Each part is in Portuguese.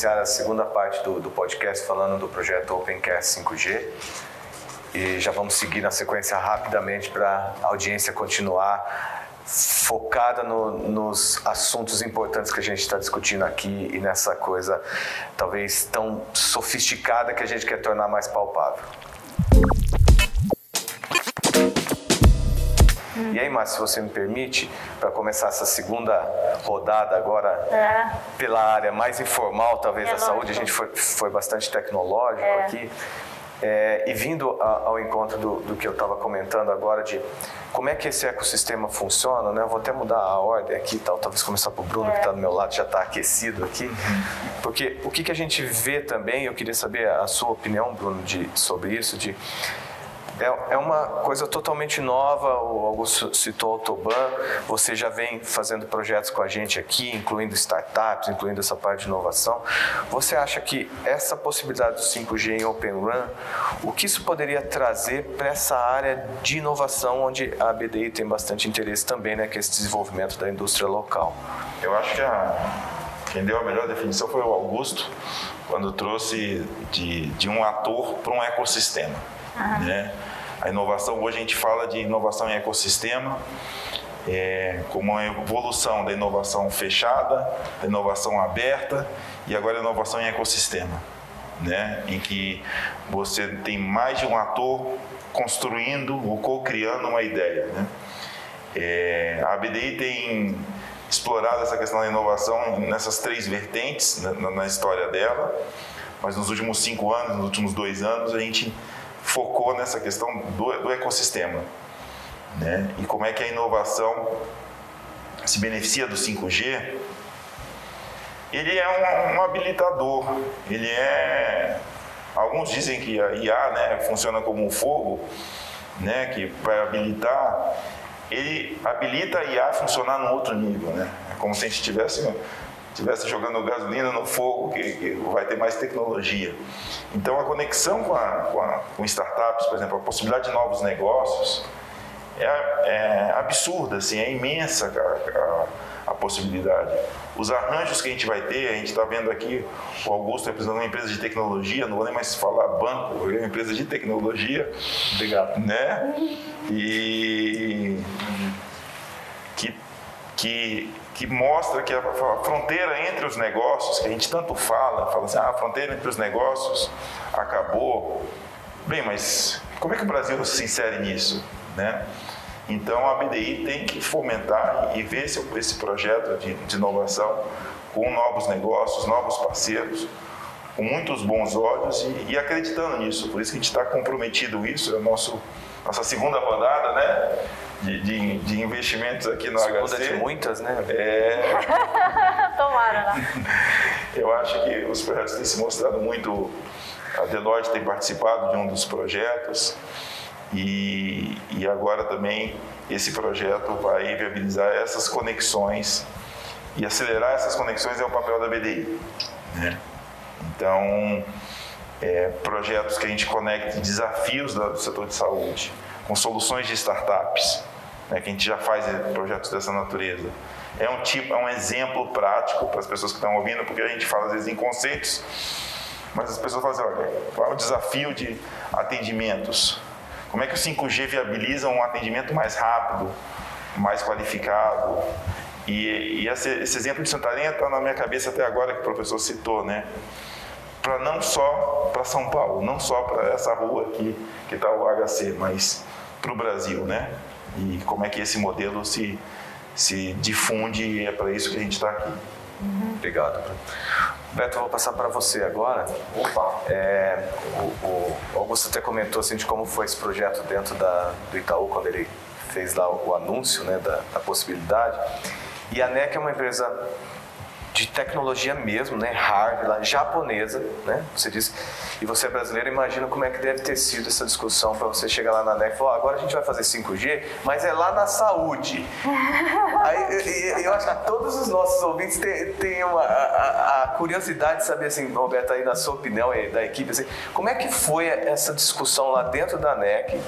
Iniciar a segunda parte do, do podcast falando do projeto Opencast 5G e já vamos seguir na sequência rapidamente para a audiência continuar focada no, nos assuntos importantes que a gente está discutindo aqui e nessa coisa talvez tão sofisticada que a gente quer tornar mais palpável. E aí, Márcio, se você me permite, para começar essa segunda rodada agora é. pela área mais informal, talvez, é da lógico. saúde, a gente foi, foi bastante tecnológico é. aqui. É, e vindo a, ao encontro do, do que eu estava comentando agora de como é que esse ecossistema funciona, né? Eu vou até mudar a ordem aqui, tal, talvez começar para o Bruno é. que está do meu lado já está aquecido aqui, uhum. porque o que, que a gente vê também, eu queria saber a sua opinião, Bruno, de, sobre isso, de é, é uma coisa totalmente nova, o Augusto citou o Autoban, você já vem fazendo projetos com a gente aqui, incluindo startups, incluindo essa parte de inovação. Você acha que essa possibilidade do 5G em Open Run, o que isso poderia trazer para essa área de inovação, onde a BDI tem bastante interesse também, né, que é esse desenvolvimento da indústria local? Eu acho que a, quem deu a melhor definição foi o Augusto, quando trouxe de, de um ator para um ecossistema. Uhum. Né? A inovação, hoje a gente fala de inovação em ecossistema, é, como uma evolução da inovação fechada, da inovação aberta e agora a inovação em ecossistema, né? em que você tem mais de um ator construindo ou co-criando uma ideia. Né? É, a ABDI tem explorado essa questão da inovação nessas três vertentes na, na história dela, mas nos últimos cinco anos, nos últimos dois anos, a gente focou nessa questão do, do ecossistema. Né? E como é que a inovação se beneficia do 5G? Ele é um, um habilitador, ele é. Alguns dizem que a IA né, funciona como um fogo, né, que vai habilitar. Ele habilita a IA a funcionar num outro nível, né? É como se a gente estivesse estivesse jogando gasolina no fogo, que, que, vai ter mais tecnologia. Então, a conexão com, a, com, a, com startups, por exemplo, a possibilidade de novos negócios é, é absurda, assim, é imensa a, a, possibilidade. Os arranjos que a gente vai ter, a gente está vendo aqui, o Augusto representando uma empresa de tecnologia, não vou nem mais falar banco, é uma empresa de tecnologia. Obrigado. Né? E que, que que mostra que a fronteira entre os negócios, que a gente tanto fala, fala assim, ah, a fronteira entre os negócios acabou. Bem, mas como é que o Brasil se insere nisso? Né? Então a BDI tem que fomentar e ver esse, esse projeto de, de inovação com novos negócios, novos parceiros, com muitos bons olhos e, e acreditando nisso. Por isso que a gente está comprometido isso, é a nosso, nossa segunda rodada, né? de, de, de investimentos aqui no Segunda HC. de muitas, né? É... Tomara, né? Eu acho que os projetos têm se mostrado muito. A Deloitte tem participado de um dos projetos e, e agora também esse projeto vai viabilizar essas conexões e acelerar essas conexões é o papel da BDI. Né? Então, é, projetos que a gente conecte desafios do setor de saúde com soluções de startups né, que a gente já faz projetos dessa natureza. É um tipo, é um exemplo prático para as pessoas que estão ouvindo, porque a gente fala às vezes em conceitos, mas as pessoas falam assim, olha, qual é o desafio de atendimentos? Como é que o 5G viabiliza um atendimento mais rápido, mais qualificado? E, e esse, esse, exemplo de Santarém está na minha cabeça até agora que o professor citou, né? Para não só para São Paulo, não só para essa rua aqui que está o HC, mas para o Brasil, né? e como é que esse modelo se, se difunde e é para isso que a gente está aqui. Uhum. Obrigado. Beto, eu vou passar para você agora. Opa! É, o, o, Augusto até comentou assim, de como foi esse projeto dentro da, do Itaú, quando ele fez lá o, o anúncio né, da, da possibilidade. E a NEC é uma empresa de tecnologia mesmo, né, hard, lá, japonesa, né, você disse, e você é brasileiro, imagina como é que deve ter sido essa discussão para você chegar lá na NEC e falar, agora a gente vai fazer 5G, mas é lá na saúde. Aí, eu acho que todos os nossos ouvintes têm, têm uma, a, a, curiosidade de saber, assim, Roberto, aí na sua opinião e da equipe, assim, como é que foi essa discussão lá dentro da NEC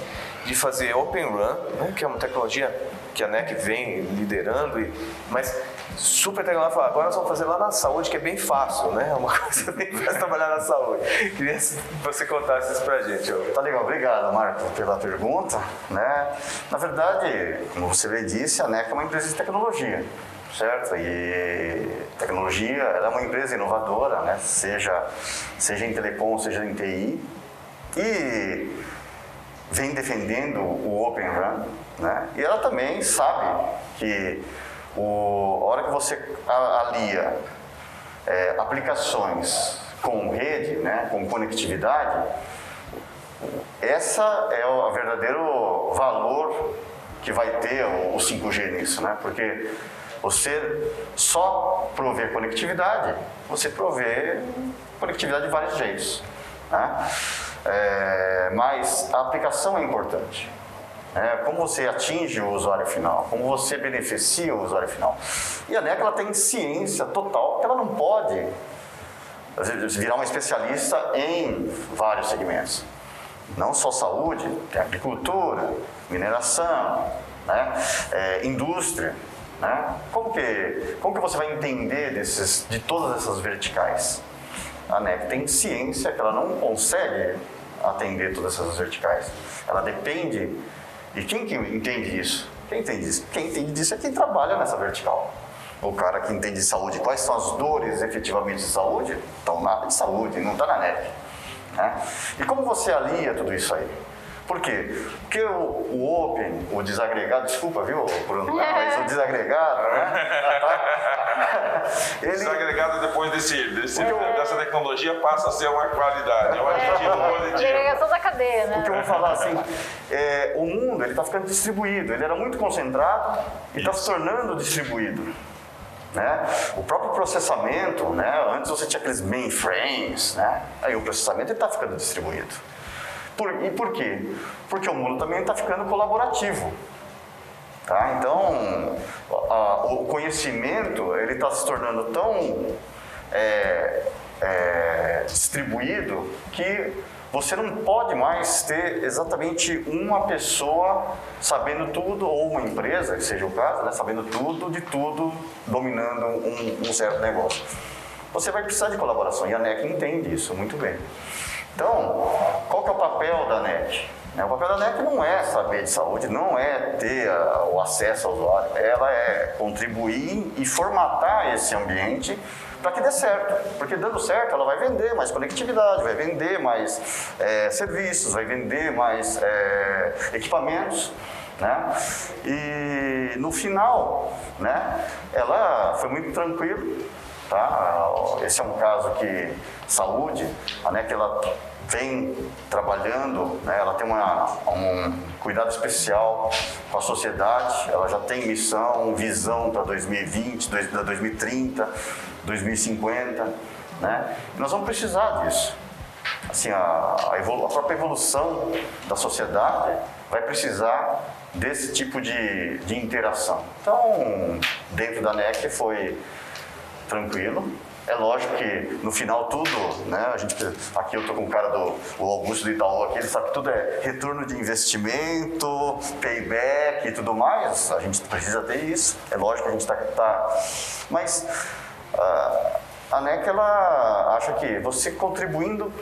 de fazer Open Run, né, que é uma tecnologia que a NEC vem liderando, e, mas super tecnológico. Agora nós vamos fazer lá na saúde, que é bem fácil, né? É uma coisa bem fácil trabalhar na saúde. Queria que você contasse isso pra gente. Tá legal, obrigado, Marco, pela pergunta. Né? Na verdade, como você bem disse, a NEC é uma empresa de tecnologia certo? E tecnologia, ela é uma empresa inovadora, né? Seja, seja em telecom, seja em TI. E vem defendendo o Open Run, né? E ela também sabe que o, a hora que você alia é, aplicações com rede, né, com conectividade, essa é o verdadeiro valor que vai ter o 5G nisso, né? Porque você só prover conectividade, você provê conectividade de vários jeitos. Né? É, mas a aplicação é importante. É, como você atinge o usuário final, como você beneficia o usuário final. E a NEC ela tem ciência total que ela não pode virar uma especialista em vários segmentos. Não só saúde, tem agricultura, mineração, né? É, indústria. Né? Como, que, como que você vai entender desses, de todas essas verticais? A NEC tem ciência que ela não consegue atender todas essas verticais. Ela depende e quem que entende isso? Quem entende isso? Quem entende isso é quem trabalha nessa vertical. O cara que entende de saúde, quais são as dores efetivamente de saúde, estão na área de saúde, não está na NEP. Né? E como você alia tudo isso aí? Por quê? Porque o, o Open, o desagregado, desculpa, viu, Bruno? Mas o desagregado, né? Ele... Desagregado depois desse, desse dessa tecnologia passa a ser uma qualidade, é um aditivo é, positivo. Agregação da cadeia, né? Porque eu vou falar assim, é, o mundo está ficando distribuído, ele era muito concentrado e está se tornando distribuído. Né? O próprio processamento, né? antes você tinha aqueles mainframes, né? aí o processamento está ficando distribuído. Por, e por quê? Porque o mundo também está ficando colaborativo. Tá? Então, a, o conhecimento ele está se tornando tão é, é, distribuído que você não pode mais ter exatamente uma pessoa sabendo tudo, ou uma empresa, que seja o caso, né, sabendo tudo de tudo, dominando um, um certo negócio. Você vai precisar de colaboração e a NEC entende isso muito bem. Então, qual que é o papel da NET? O papel da NET não é saber de saúde, não é ter o acesso ao usuário, ela é contribuir e formatar esse ambiente para que dê certo. Porque dando certo, ela vai vender mais conectividade, vai vender mais é, serviços, vai vender mais é, equipamentos. Né? E no final, né, ela foi muito tranquilo Tá? Esse é um caso que saúde, a NEC ela vem trabalhando, né? ela tem uma, um cuidado especial com a sociedade, ela já tem missão, visão para 2020, 2030, 2050, né? E nós vamos precisar disso. Assim, a, a, evolu a própria evolução da sociedade vai precisar desse tipo de, de interação. Então, dentro da NEC foi tranquilo. É lógico que no final tudo, né? A gente, aqui eu estou com o cara do o Augusto do Itaú aqui, ele sabe que tudo é retorno de investimento, payback e tudo mais. A gente precisa ter isso. É lógico que a gente está. Tá, mas uh, a NEC ela acha que você contribuindo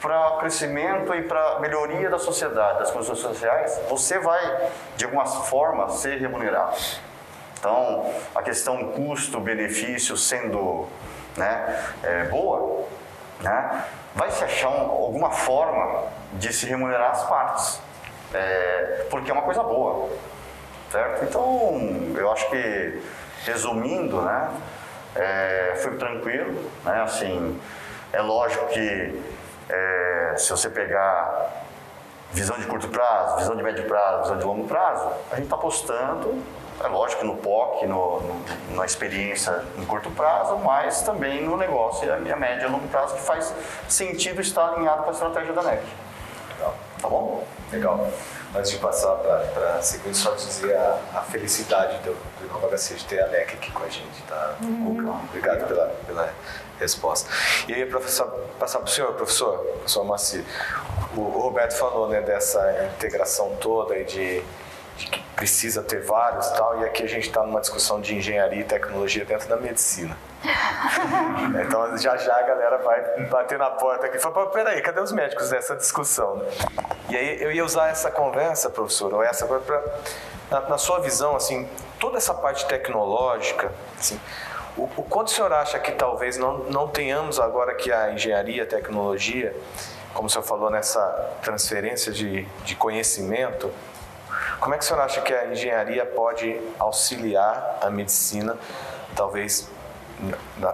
para o crescimento e para a melhoria da sociedade, das condições sociais, você vai, de alguma forma, ser remunerado. Então, a questão custo-benefício sendo né, é, boa, né, vai se achar um, alguma forma de se remunerar as partes, é, porque é uma coisa boa, certo? Então, eu acho que, resumindo, né, é, foi tranquilo, né, assim, é lógico que é, se você pegar visão de curto prazo, visão de médio prazo, visão de longo prazo, a gente está apostando é lógico no POC, no, no, na experiência em curto prazo, mas também no negócio e a minha média a longo prazo, que faz sentido estar alinhado com a estratégia da NEC. Legal. Tá bom? Legal. Antes de passar para a sequência, só dizer a, a felicidade do, do Nova HC de ter a NEC aqui com a gente, tá? Uhum. Obrigado pela, pela resposta. E aí, professor, passar para o senhor, professor, professor Maci. O, o Roberto falou né, dessa integração toda e de, de precisa ter vários e tal, e aqui a gente está numa discussão de engenharia e tecnologia dentro da medicina. então já já a galera vai bater na porta aqui e falar, peraí, cadê os médicos dessa discussão? E aí eu ia usar essa conversa, professor, ou essa para na, na, sua visão, assim, toda essa parte tecnológica, assim, o, o quanto o senhor acha que talvez não, não tenhamos agora que a engenharia, a tecnologia, como o senhor falou nessa transferência de, de conhecimento, como é que o senhor acha que a engenharia pode auxiliar a medicina? Talvez,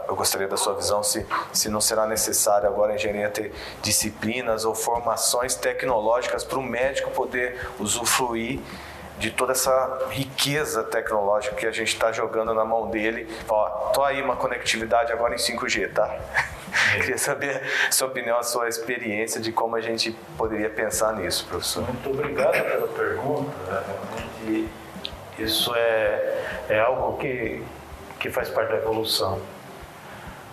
eu gostaria da sua visão, se, se não será necessário agora a engenharia ter disciplinas ou formações tecnológicas para o médico poder usufruir de toda essa riqueza tecnológica que a gente está jogando na mão dele. Ó, tô aí uma conectividade agora em 5G, tá? Queria saber sua opinião, a sua experiência de como a gente poderia pensar nisso, professor. Muito obrigado pela pergunta. Né? Realmente, isso é, é algo que, que faz parte da evolução.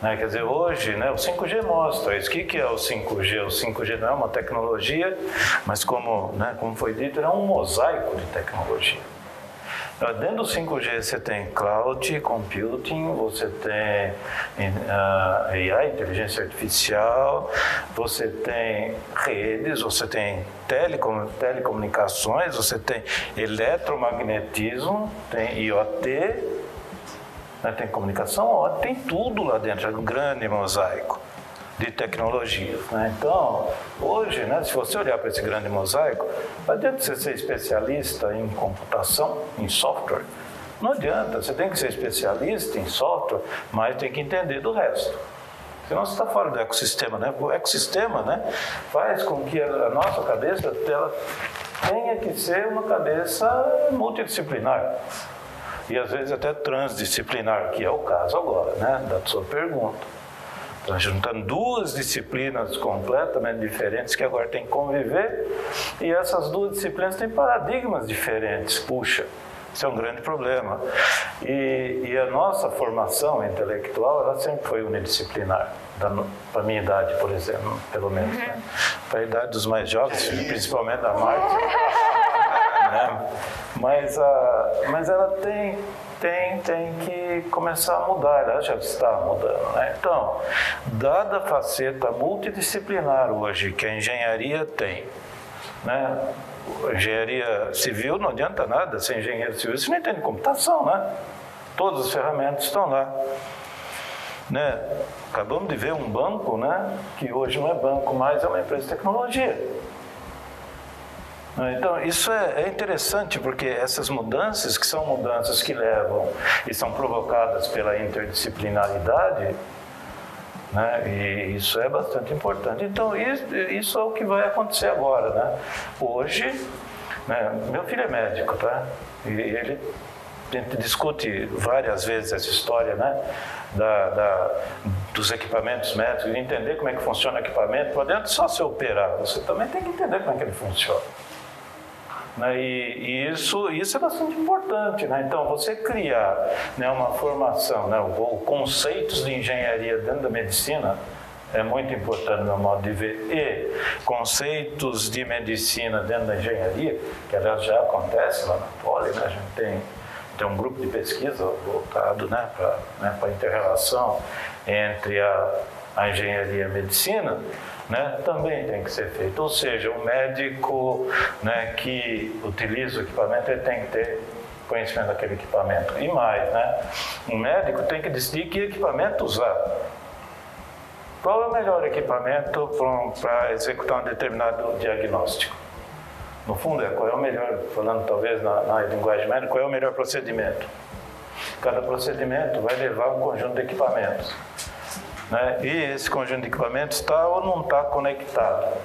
Né? Quer dizer, hoje né, o 5G mostra isso. O que, que é o 5G? O 5G não é uma tecnologia, mas como, né, como foi dito, é um mosaico de tecnologia. Dentro do 5G você tem cloud computing, você tem uh, ah, AI, inteligência artificial, você tem redes, você tem telecom, telecomunicações, você tem eletromagnetismo, tem IoT, né, tem comunicação, ó, tem tudo lá dentro, é um grande mosaico de tecnologias. Né? Então, hoje, né, se você olhar para esse grande mosaico, não adianta você ser especialista em computação, em software. Não adianta, você tem que ser especialista em software, mas tem que entender do resto. Senão você está fora do ecossistema. Né? O ecossistema né, faz com que a nossa cabeça ela tenha que ser uma cabeça multidisciplinar e às vezes até transdisciplinar, que é o caso agora, né, da sua pergunta. Então, juntando duas disciplinas completamente diferentes que agora tem que conviver, e essas duas disciplinas têm paradigmas diferentes. Puxa, isso é um grande problema. E, e a nossa formação intelectual, ela sempre foi unidisciplinar. Para a minha idade, por exemplo, pelo menos. Né? Para a idade dos mais jovens, principalmente da Marta. né? mas, a, mas ela tem, tem, tem que começar a mudar, ela já está mudando. Né? Então, dada a faceta multidisciplinar hoje que a engenharia tem, né? engenharia civil não adianta nada ser engenheiro civil, você não entende computação, né? Todas as ferramentas estão lá. Né? Acabamos de ver um banco, né? que hoje não é banco mais, é uma empresa de tecnologia. Então, isso é, é, interessante porque essas mudanças, que são mudanças que levam e são provocadas pela interdisciplinaridade, né? e isso é bastante importante. Então, isso, isso é o que vai acontecer agora. Né? Hoje, né? meu filho é médico, tá? E ele a gente discute várias vezes essa história, né? Da, da, dos equipamentos médicos, entender como é que funciona o equipamento. Não adianta só se operar, você também tem que entender como é que ele funciona. Né? E, e, isso, isso é bastante importante. Né? Então, você criar né, uma formação, né, ou conceitos de engenharia dentro da medicina, é muito importante no meu modo de ver. E conceitos de medicina dentro da engenharia, que aliás já acontece lá na Poli, né? a gente tem, tem um grupo de pesquisa voltado né, para né, a inter-relação entre a, a engenharia e a medicina, né, também tem que ser feito. Ou seja, o médico né, que utiliza o equipamento ele tem que ter conhecimento daquele equipamento. E mais, né, um médico tem que decidir que equipamento usar. Qual é o melhor equipamento para executar um determinado diagnóstico? No fundo, é qual é o melhor, falando talvez na, na linguagem médica, qual é o melhor procedimento? Cada procedimento vai levar um conjunto de equipamentos. Né? E esse conjunto de equipamentos está ou não está conectado.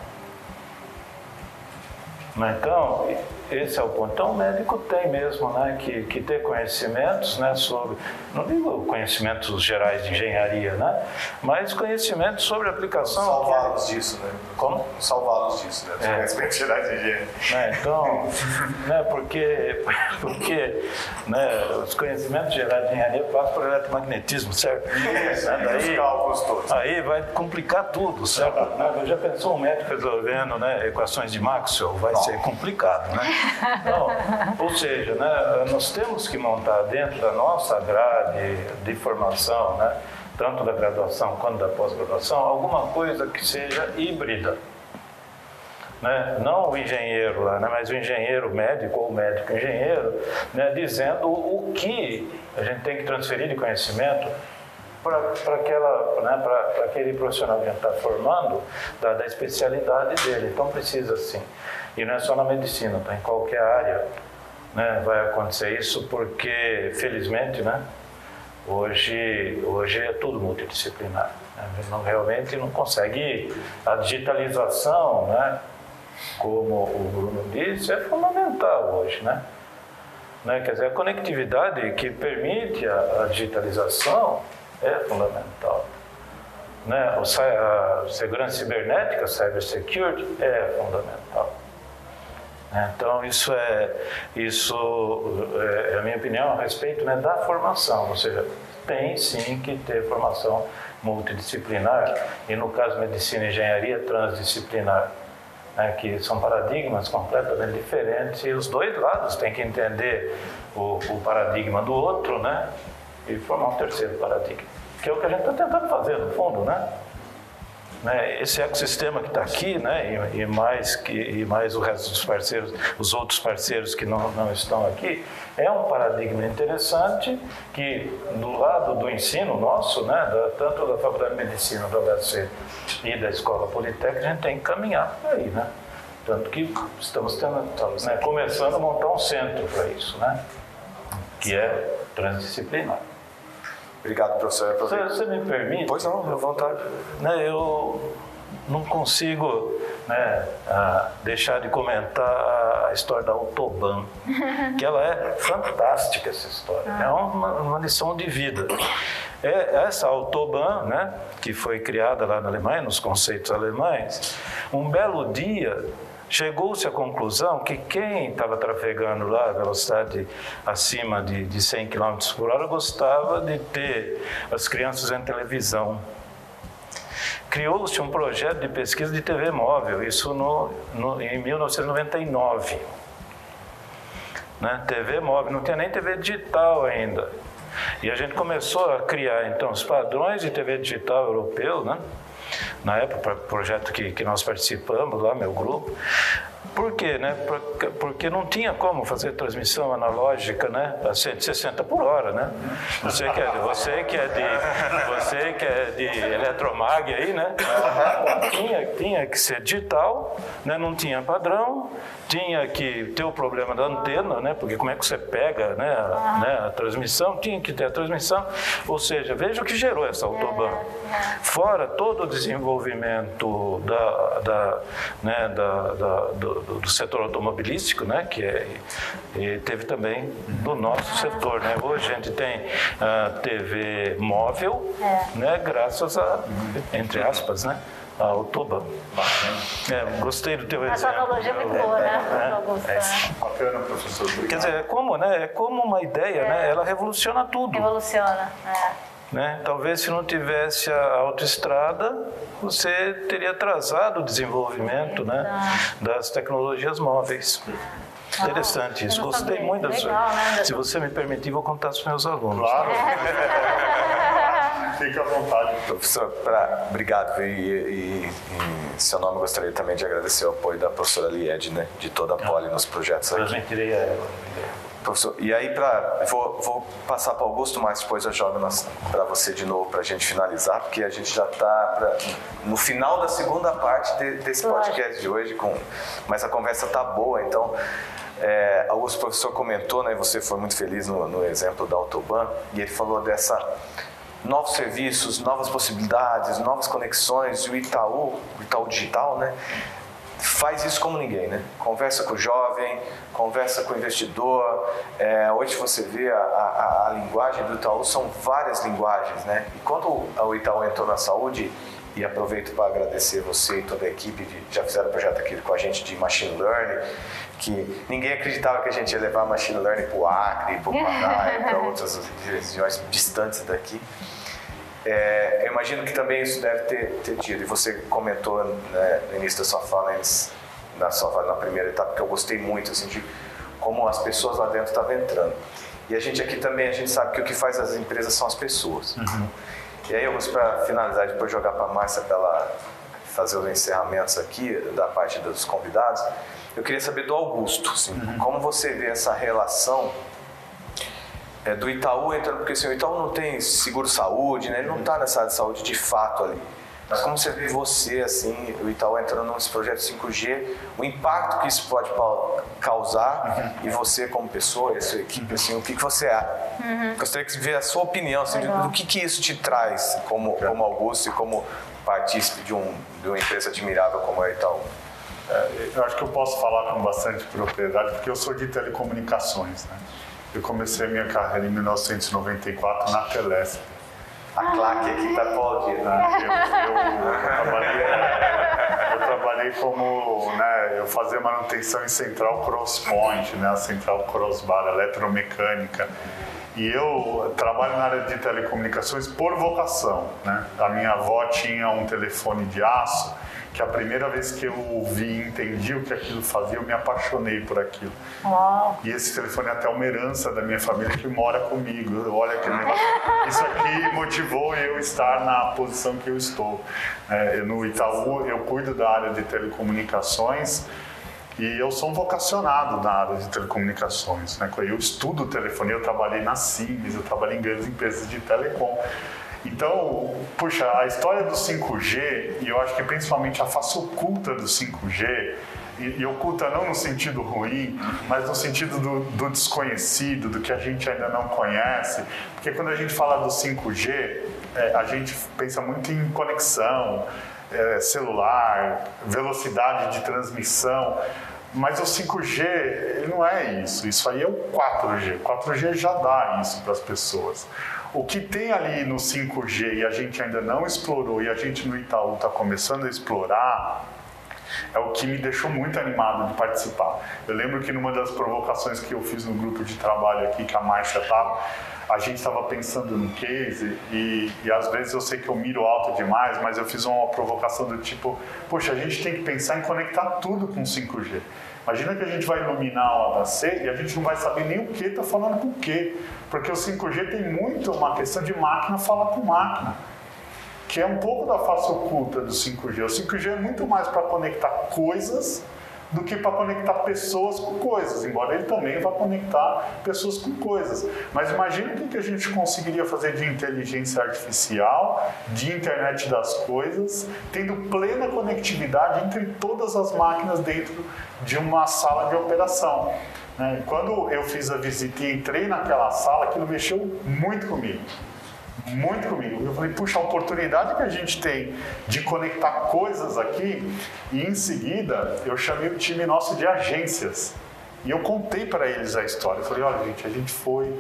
Né? Então, esse é o ponto. Então, o médico tem mesmo né, que, que ter conhecimentos né, sobre, não digo conhecimentos gerais de engenharia, né, mas conhecimentos sobre aplicação. Salvá-los disso, né? Como? Salvá-los disso, né? É. Conhecimentos gerais de engenharia. Né, então, né, porque, porque né, os conhecimentos gerais de engenharia passam por eletromagnetismo, certo? Isso, né, daí, cálculos todos. Aí vai complicar tudo, certo? Já pensou um médico resolvendo né, equações de Maxwell? Vai não. ser complicado, né? Ou seja, né, nós temos que montar dentro da nossa grade de formação, né, tanto da graduação quanto da pós-graduação, alguma coisa que seja híbrida. Né? Não o engenheiro lá, né? mas o engenheiro médico ou o médico engenheiro, né? dizendo o que a gente tem que transferir de conhecimento para aquela, né, para aquele profissional que está formando, da, da, especialidade dele. Então precisa sim. E não é só na medicina, tá? em qualquer área né, vai acontecer isso, porque felizmente, né, hoje, hoje é tudo multidisciplinar. Né? Não, realmente não consegue a digitalização, né, como o Bruno disse, é fundamental hoje, né? né? Quer dizer, a conectividade que permite a, a digitalização é fundamental. Né? A segurança cibernética, cybersecurity, é fundamental. Né? Então, isso é, isso é, é a minha opinião a respeito né, da formação, ou seja, tem sim que ter formação multidisciplinar e, no caso, medicina e engenharia, transdisciplinar. Né, que são paradigmas completamente diferentes e os dois lados têm que entender o, o paradigma do outro, né? E formar um terceiro paradigma, que é o que a gente está tentando fazer, no fundo, né? né? Esse ecossistema que está aqui, né? E, e, mais que, e mais o resto dos parceiros, os outros parceiros que não, não estão aqui, é um paradigma interessante que, do lado do ensino nosso, né? Da, tanto da Faculdade de Medicina da UFC e da Escola Politécnica, a gente tem que caminhar por aí, né? Tanto que estamos tendo, né, começando a montar um centro para isso, né? Que é transdisciplinar. Obrigado, professor. Você, você me permite? Pois não, à vontade. Né, eu não consigo né, deixar de comentar a história da Autobahn, que ela é fantástica essa história, é uma, uma lição de vida. É essa Autobahn, né, que foi criada lá na Alemanha, nos conceitos alemães, um belo dia chegou-se à conclusão que quem estava trafegando lá a velocidade acima de, de 100 km por hora gostava de ter as crianças em televisão. Criou-se um projeto de pesquisa de TV móvel, isso no, no, em 1999. Né? TV móvel, não tinha nem TV digital ainda. E a gente começou a criar então os padrões de TV digital europeu, né? na época, projeto que, que nós participamos lá, meu grupo. Por quê? Né? Porque não tinha como fazer transmissão analógica né? a 160 por hora. Né? Você, que é, você, que é de, você que é de eletromag aí, né? tinha, tinha que ser digital, né? não tinha padrão, tinha que ter o problema da antena, né? porque como é que você pega né? A, né? a transmissão? Tinha que ter a transmissão. Ou seja, veja o que gerou essa autobahn. Fora todo o desenvolvimento da, da, né? da, da do, do, setor automobilístico, né, que é, teve também do nosso setor, né. Hoje a gente tem a TV móvel, é. né, graças a, entre aspas, né, a Autobahn. É, gostei do teu exemplo. A analogia é muito boa, né, é, é, Bacana, professor. Obrigado. Quer dizer, é como, né, é como uma ideia, né, ela revoluciona tudo. Revoluciona, é. Né? Talvez se não tivesse a autoestrada, você teria atrasado o desenvolvimento né, das tecnologias móveis. Interessante isso. Gostei muito da sua. Né? Se você me permitir, vou contar para os meus alunos. Claro. Fique à vontade. Professor, pra, obrigado. E, e, em seu nome, gostaria também de agradecer o apoio da professora Lied, né, de toda a Poli nos projetos aqui. Transmitirei a ela. Professor, e aí para vou, vou, passar para Augusto, mas depois eu jogo para você de novo para a gente finalizar, porque a gente já está no final da segunda parte de, desse podcast de hoje, com, mas a conversa tá boa, então é, Augusto, o professor comentou, né, você foi muito feliz no, no exemplo da Autobahn, e ele falou dessa novos serviços, novas possibilidades, novas conexões, e o Itaú, o Itaú Digital, né, faz isso como ninguém, né? Conversa com o jovem, conversa com o investidor. É, hoje você vê a, a, a, linguagem do Itaú são várias linguagens, né? E quando o Itaú entrou na saúde, e aproveito para agradecer você e toda a equipe de já fizeram o projeto aqui com a gente de machine learning, que ninguém acreditava que a gente ia levar machine learning para o Acre, para o Pará e para outras regiões distantes daqui. É, eu imagino que também isso deve ter, ter tido, e você comentou né, no início da sua fala, na sua na primeira etapa que eu gostei muito assim de como as pessoas lá dentro estavam entrando. E a gente aqui também a gente sabe que o que faz as empresas são as pessoas. Uhum. E aí eu vou para finalizar depois jogar para a Márcia para ela fazer os encerramentos aqui da parte dos convidados. Eu queria saber do Augusto, assim, uhum. como você vê essa relação é, do Itaú entrando, porque assim, o Itaú não tem seguro saúde, né? ele não está nessa área de saúde de fato ali. Mas como você vê você, assim, o Itaú entrando nesse projeto 5G, o impacto que isso pode causar uhum. e você como pessoa, a sua equipe, assim, o que, que você é? Uhum. Gostaria de ver a sua opinião, assim, do que, que isso te traz como, como Augusto e como partícipe de, um, de uma empresa admirável como a Itaú. É, eu acho que eu posso falar com bastante propriedade, porque eu sou de telecomunicações, né? Eu comecei a minha carreira em 1994 na Telesp. A claque aqui está aplaudindo. Né? Eu, eu, eu, trabalhei, eu trabalhei como, né, eu fazia manutenção em central crosspoint, né, a central crossbar, eletromecânica. E eu trabalho na área de telecomunicações por vocação, né? A minha avó tinha um telefone de aço que a primeira vez que eu ouvi e entendi o que aquilo fazia, eu me apaixonei por aquilo. Uau. E esse telefone é até uma herança da minha família que mora comigo. Olha que negócio. Isso aqui motivou eu estar na posição que eu estou. É, no Itaú, eu cuido da área de telecomunicações. E eu sou um vocacionado na área de telecomunicações. Né? Eu estudo telefonia, eu trabalhei na Siemens, eu trabalhei em grandes empresas de telecom. Então, puxa, a história do 5G, e eu acho que principalmente a face oculta do 5G, e, e oculta não no sentido ruim, mas no sentido do, do, desconhecido, do que a gente ainda não conhece, porque quando a gente fala do 5G, é, a gente pensa muito em conexão, é, celular, velocidade de transmissão, mas o 5G ele não é isso, isso aí é o 4G. 4G já dá isso para as pessoas. O que tem ali no 5G e a gente ainda não explorou e a gente no Itaú está começando a explorar é o que me deixou muito animado de participar. Eu lembro que numa das provocações que eu fiz no grupo de trabalho aqui, que a Márcia estava, a gente estava pensando no case e, e, às vezes eu sei que eu miro alto demais, mas eu fiz uma provocação do tipo, poxa, a gente tem que pensar em conectar tudo com 5G. Imagina que a gente vai iluminar o HC e a gente não vai saber nem o que está falando com o que, porque o 5G tem muito uma questão de máquina falar com máquina, que é um pouco da face oculta do 5G. O 5G é muito mais para conectar coisas do que para conectar pessoas com coisas, embora ele também vá conectar pessoas com coisas. Mas imagine o que a gente conseguiria fazer de inteligência artificial, de internet das coisas, tendo plena conectividade entre todas as máquinas dentro de uma sala de operação. Né? Quando eu fiz a visita e entrei naquela sala, aquilo mexeu muito comigo muito comigo. Eu falei, puxa, a oportunidade que a gente tem de conectar coisas aqui, e em seguida eu chamei o time nosso de agências. E eu contei para eles a história. Eu falei, olha, gente, a gente foi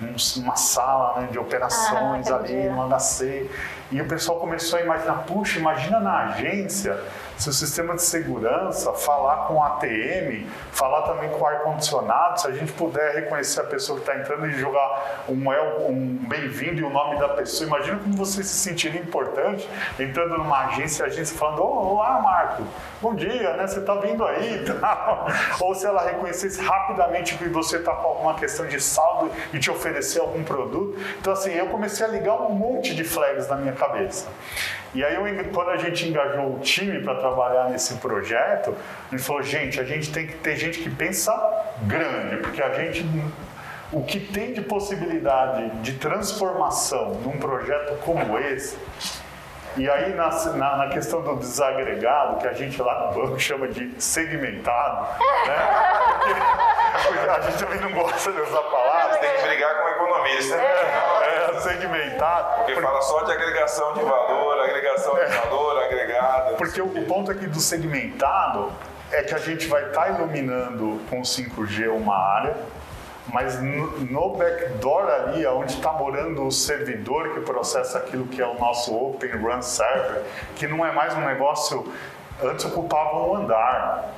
numa sala né, de operações ah, ali no HC, e o pessoal começou a imaginar, puxa, imagina na agência se o sistema de segurança falar com o ATM, falar também com o ar-condicionado, se a gente puder reconhecer a pessoa que está entrando e jogar um, um bem-vindo e o nome da pessoa, imagina como você se sentiria importante entrando numa agência, a agência falando, olá Marco, bom dia, né? Você está vindo aí tal. Ou se ela reconhecesse rapidamente que você está com alguma questão de saldo e te oferecer algum produto. Então assim, eu comecei a ligar um monte de flags na minha cabeça. E aí, eu, quando a gente engajou o time para trabalhar nesse projeto, gente falou: gente, a gente tem que ter gente que pensa grande, porque a gente. O que tem de possibilidade de transformação num projeto como esse, e aí na, na, na, questão do desagregado, que a gente lá no banco chama de segmentado, né? A gente também não gosta dessa palavra. Você tem que brigar com o economista. É, é segmentado. Porque, porque fala só de agregação de valor, agregação de valor, agregado. Porque o, o ponto aqui do segmentado é que a gente vai estar tá iluminando com 5G uma área, mas no backdoor ali, onde está morando o servidor que processa aquilo que é o nosso Open Run Server, que não é mais um negócio, antes ocupava um andar,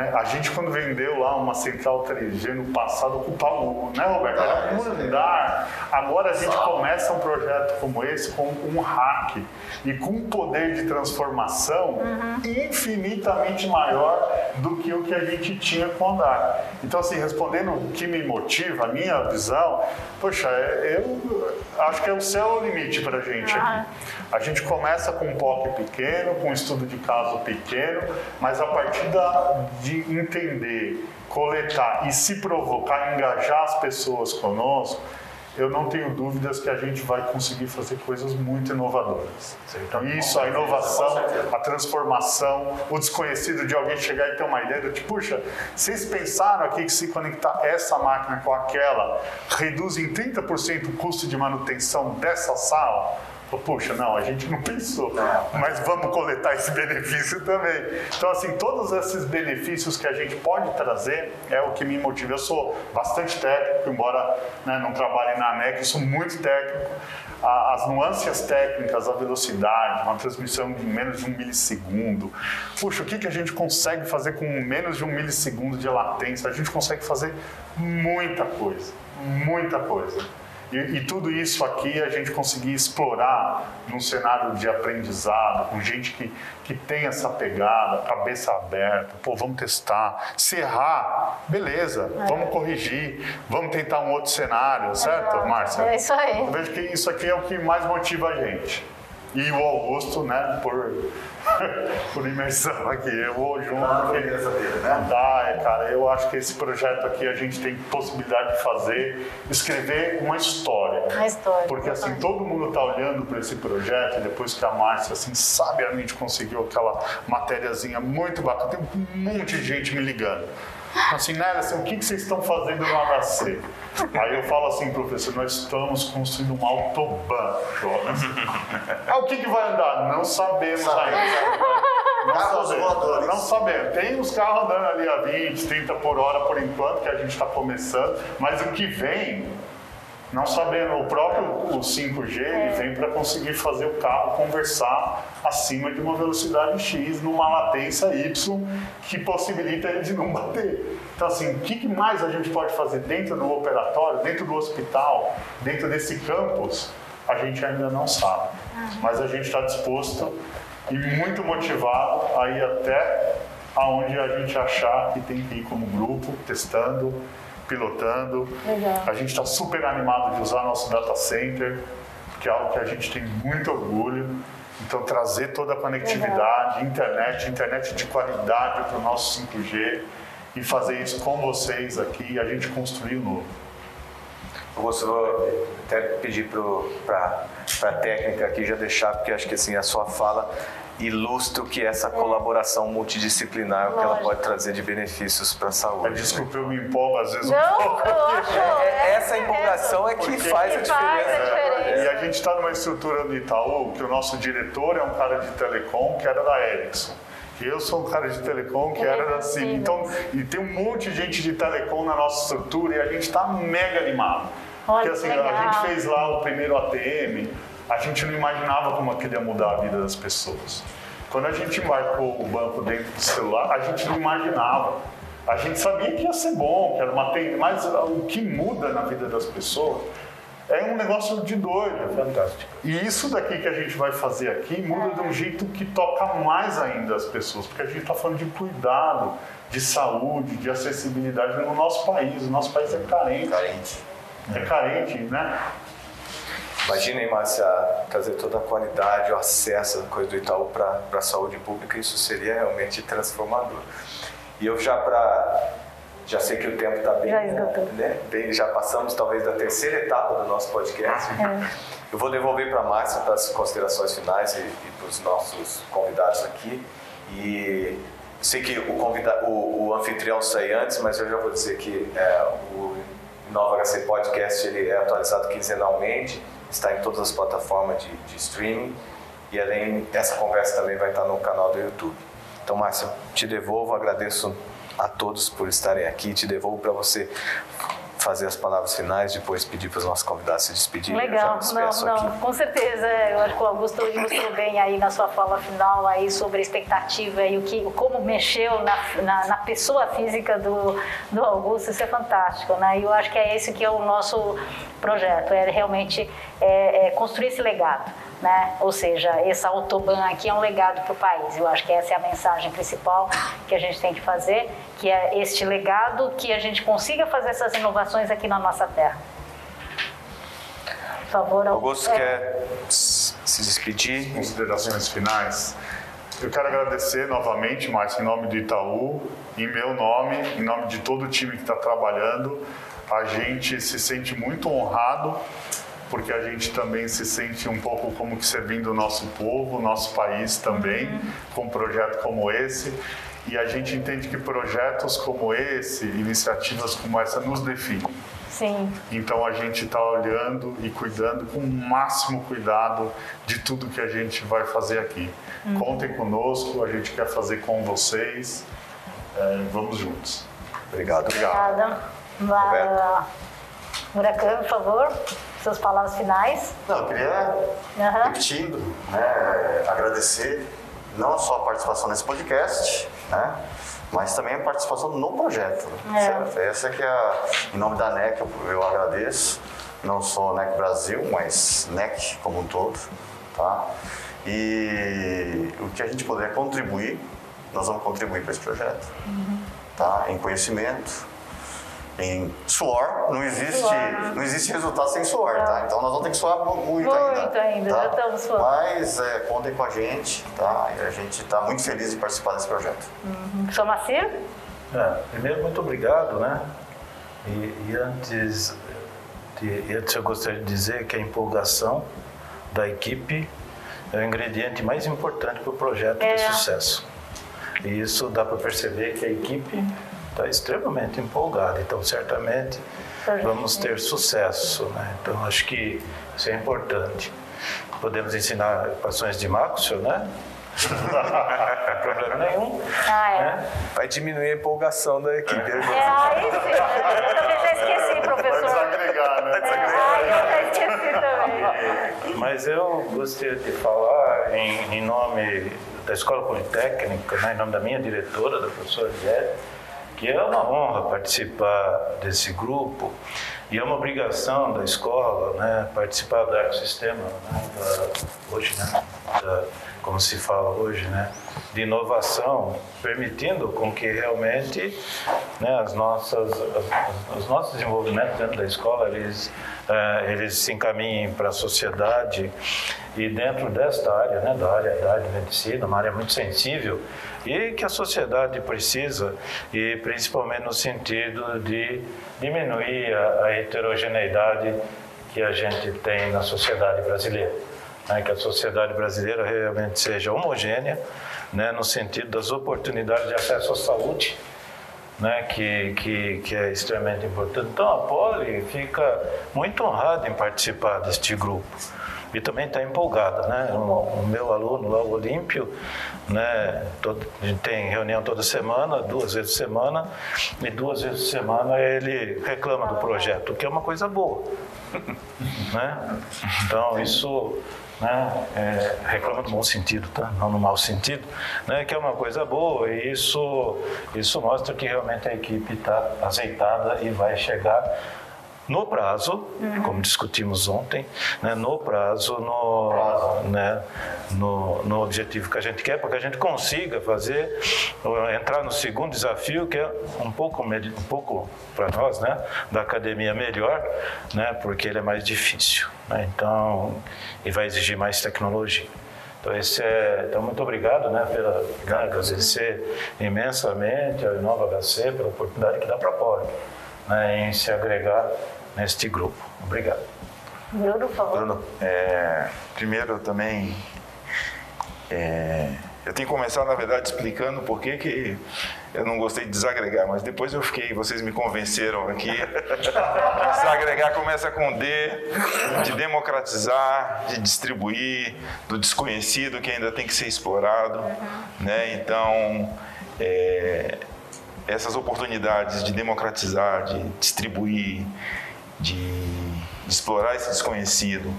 Né? A gente, quando vendeu lá uma central 3G no passado, ocupava o, né, Roberto? Era um andar. Agora a gente começa um projeto como esse com um hack e com um poder de transformação uhum. infinitamente maior do que o que a gente tinha com o andar. Então, assim, respondendo o que me motiva, a minha visão, poxa, eu acho que é o céu o limite para a gente aqui. A gente começa com um POC pequeno, com um estudo de caso pequeno, mas a partir da, de entender, coletar e se provocar, engajar as pessoas conosco, eu não tenho dúvidas que a gente vai conseguir fazer coisas muito inovadoras. Então, isso, a inovação, a transformação, o desconhecido de alguém chegar e ter uma ideia tipo, puxa, vocês pensaram aqui que se conectar essa máquina com aquela reduz em 30% o custo de manutenção dessa sala? Puxa, não, a gente não pensou, mas vamos coletar esse benefício também. Então, assim, todos esses benefícios que a gente pode trazer é o que me motiva. Eu sou bastante técnico, embora né, não trabalhe na ANEC, sou muito técnico. As nuances técnicas, a velocidade, uma transmissão de menos de um milissegundo. Puxa, o que, que a gente consegue fazer com menos de um milissegundo de latência? A gente consegue fazer muita coisa, muita coisa. E, e, tudo isso aqui a gente conseguir explorar num cenário de aprendizado, com gente que, que tem essa pegada, cabeça aberta, pô, vamos testar. Se errar, beleza, é. vamos corrigir, vamos tentar um outro cenário, certo, Márcia? É isso aí. Eu vejo que isso aqui é o que mais motiva a gente. E o Augusto, né, por, por imersão aqui, eu vou junto. Ah, porque, dele, né? Dá, é, cara, eu acho que esse projeto aqui a gente tem possibilidade de fazer, escrever uma história. Uma história. Porque assim, todo mundo está olhando para esse projeto, depois que a Márcia, assim, sabiamente conseguiu aquela matériazinha muito bacana, tem um monte de gente me ligando. Assim, né, assim, o que, que vocês estão fazendo no HC? Aí eu falo assim, professor, nós estamos construindo um autobahn, Jonas. ah, o que, que vai andar? Não sabemos ainda. Não sabemos. Não sabemos. Tem os carros andando ali a 20, 30 por hora por enquanto, que a gente está começando, mas o que vem não sabendo, o próprio o 5G ele vem para conseguir fazer o carro conversar acima de uma velocidade X numa latência Y que possibilita ele de não bater. Então, assim, o que mais a gente pode fazer dentro do operatório, dentro do hospital, dentro desse campus, a gente ainda não sabe. Mas a gente está disposto e muito motivado a ir até aonde a gente achar que tem que ir como grupo, testando, pilotando. Legal. A gente está super animado de usar nosso data center, que é algo que a gente tem muito orgulho. Então, trazer toda a conectividade, Legal. internet, internet de qualidade para o nosso 5G e fazer isso com vocês aqui e a gente construir o novo. Eu vou até pedir para a técnica aqui já deixar, porque acho que assim, a sua fala ilustra o que é essa colaboração multidisciplinar, o que ela pode trazer de benefícios para a saúde. Desculpa, eu me empolgo às vezes Não, um pouco. Eu acho, é, é, essa empolgação é que faz a diferença. Faz a diferença. E a gente está numa estrutura do Itaú que o nosso diretor é um cara de telecom que era da Ericsson. Eu sou um cara de telecom que era da CIM. Então, e tem um monte de gente de telecom na nossa estrutura e a gente está mega animado. Olha, Porque assim, legal. a gente fez lá o primeiro ATM, a gente não imaginava como aquilo ia mudar a vida das pessoas. Quando a gente embarcou o banco dentro do celular, a gente não imaginava. A gente sabia que ia ser bom, que era uma mas o que muda na vida das pessoas é um negócio de doido. Fantástico. E isso daqui que a gente vai fazer aqui muda de um jeito que toca mais ainda as pessoas, porque a gente está falando de cuidado, de saúde, de acessibilidade no nosso país. O nosso país é carente. Carente. É carente, né? Imaginem, Márcia, trazer toda a qualidade, o acesso, a coisa do Itaú para a saúde pública, isso seria realmente transformador. E eu já para já sei que o tempo está bem, já, né, bem, já passamos talvez da terceira etapa do nosso podcast. É. Eu vou devolver para a Márcia para as considerações finais e, e para os nossos convidados aqui. E sei que o, convida, o, o anfitrião sai antes, mas eu já vou dizer que é, o Nova HC Podcast ele é atualizado quinzenalmente está em todas as plataformas de, de streaming e além essa conversa também vai estar no canal do YouTube. Então, Márcia, te devolvo, agradeço a todos por estarem aqui, te devolvo para você fazer as palavras finais, depois pedir para os nossos convidados se despedirem. Legal, não, não, aqui. com certeza. Eu acho que o Augusto ilustrou bem aí na sua fala final aí sobre a expectativa e o que, como mexeu na, na, na, pessoa física do, do Augusto, isso é fantástico, né? E eu acho que é esse que é o nosso projeto, é realmente é, é construir esse legado né? Ou seja, essa autobahn aqui é um legado para o país. Eu acho que essa é a mensagem principal que a gente tem que fazer, que é este legado que a gente consiga fazer essas inovações aqui na nossa terra. Por favor, Augusto é... quer se despedir. Considerações finais. Eu quero agradecer novamente, mais em nome do Itaú, em meu nome, em nome de todo o time que está trabalhando. A gente se sente muito honrado porque a gente também se sente um pouco como que servindo o nosso povo, o nosso país também, uhum. com um projeto como esse. E a gente entende que projetos como esse, iniciativas como essa, nos definem. Sim. Então a gente está olhando e cuidando com o máximo cuidado de tudo que a gente vai fazer aqui. Uhum. Contem conosco, a gente quer fazer com vocês. É, vamos juntos. Obrigado. Obrigada. Obrigado. Murakami, por favor suas palavras finais. Não, eu queria, uhum. repetindo, né, agradecer não só a participação nesse podcast, né, mas também a participação no projeto. É. Essa que é a, em nome da NEC eu, eu agradeço, não só NEC Brasil, mas NEC como um todo, tá? E o que a gente puder contribuir, nós vamos contribuir para esse projeto, uhum. tá? Em conhecimento, em suor, não existe, suor. não existe resultado sem suor, tá? Então nós vamos ter que suar muito, muito ainda. Muito ainda, tá? já estamos suando. Mas é, contem com a gente, tá? E a gente está muito feliz de participar desse projeto. Uhum. Sou Macir? É, primeiro, muito obrigado, né? E, e antes, de, antes eu gostaria de dizer que a empolgação da equipe é o ingrediente mais importante para o projeto é. de sucesso. E isso dá para perceber que a equipe está extremamente empolgado. Então, certamente vamos ter sucesso. Né? Então, acho que isso é importante. Podemos ensinar equações de Maxwell, né? Não tem problema nenhum. Ah, é. Né? Vai diminuir a empolgação da equipe. É, aí sim. Eu também já esqueci, professor. Vai desagregar, né? Ah, eu já esqueci também. Mas eu gostaria de falar em, em nome da Escola Politécnica, né, em nome da minha diretora, da professora Jé, que é uma honra participar desse grupo e é uma obrigação da escola né, participar do ecossistema, né, da, hoje, né, da, como se fala hoje, né, de inovação, permitindo com que realmente né, as nossas, as, os nossos desenvolvimentos dentro da escola eles, eles se encaminhem para a sociedade e dentro desta área, né, da área da área de medicina, uma área muito sensível, e que a sociedade precisa, e principalmente no sentido de diminuir a, a heterogeneidade que a gente tem na sociedade brasileira. Né? Que a sociedade brasileira realmente seja homogênea, né? no sentido das oportunidades de acesso à saúde, né, que, que, que, é extremamente importante. Então, a Poli fica muito honrada em participar deste grupo e também está empolgada, né? O, meu aluno lá, o Olímpio, né? Todo, tem reunião toda semana, duas vezes por semana, e duas vezes por semana ele reclama do projeto, o que é uma coisa boa, né? Então isso né, é, reclama no bom sentido, tá? não no mau sentido, né, que é uma coisa boa e isso, isso mostra que realmente a equipe está azeitada e vai chegar no prazo, uhum. como discutimos ontem, né, no prazo, no, né, no, no, objetivo que a gente quer, para que a gente consiga fazer, entrar no segundo desafio, que é um pouco, um pouco para nós, né, da academia melhor, né, porque ele é mais difícil. Né, então, e vai exigir mais tecnologia. Então, esse é, então muito obrigado né, pela né, agradecer imensamente a Inova HC pela oportunidade que dá para a né, em se agregar neste grupo. Obrigado. Bruno, por favor. Bruno, é, primeiro também é, eu tenho que começar, na verdade, explicando por que, que eu não gostei de desagregar, mas depois eu fiquei, vocês me convenceram aqui. Desagregar começa com D, de democratizar, de distribuir, do desconhecido que ainda tem que ser explorado. Né? Então, é, essas oportunidades de democratizar, de distribuir, de, de explorar esse desconhecido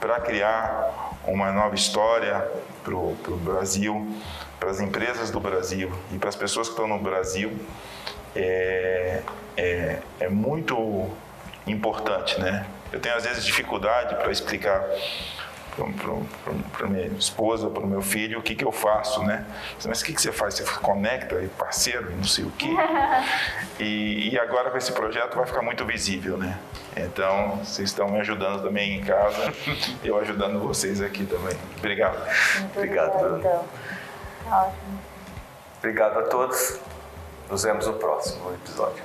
para criar uma nova história para o Brasil, para as empresas do Brasil e para as pessoas que estão no Brasil é, é, é muito importante, né? Eu tenho às vezes dificuldade para explicar para minha esposa, para o meu filho, o que, que eu faço, né? Mas o que, que você faz? Você conecta e parceiro não sei o quê. E, e, agora com esse projeto vai ficar muito visível, né? Então, vocês estão me ajudando também em casa, eu ajudando vocês aqui também. Obrigado. Muito obrigado, Bruno. Então. Ótimo. Obrigado a todos. Nos vemos no próximo episódio.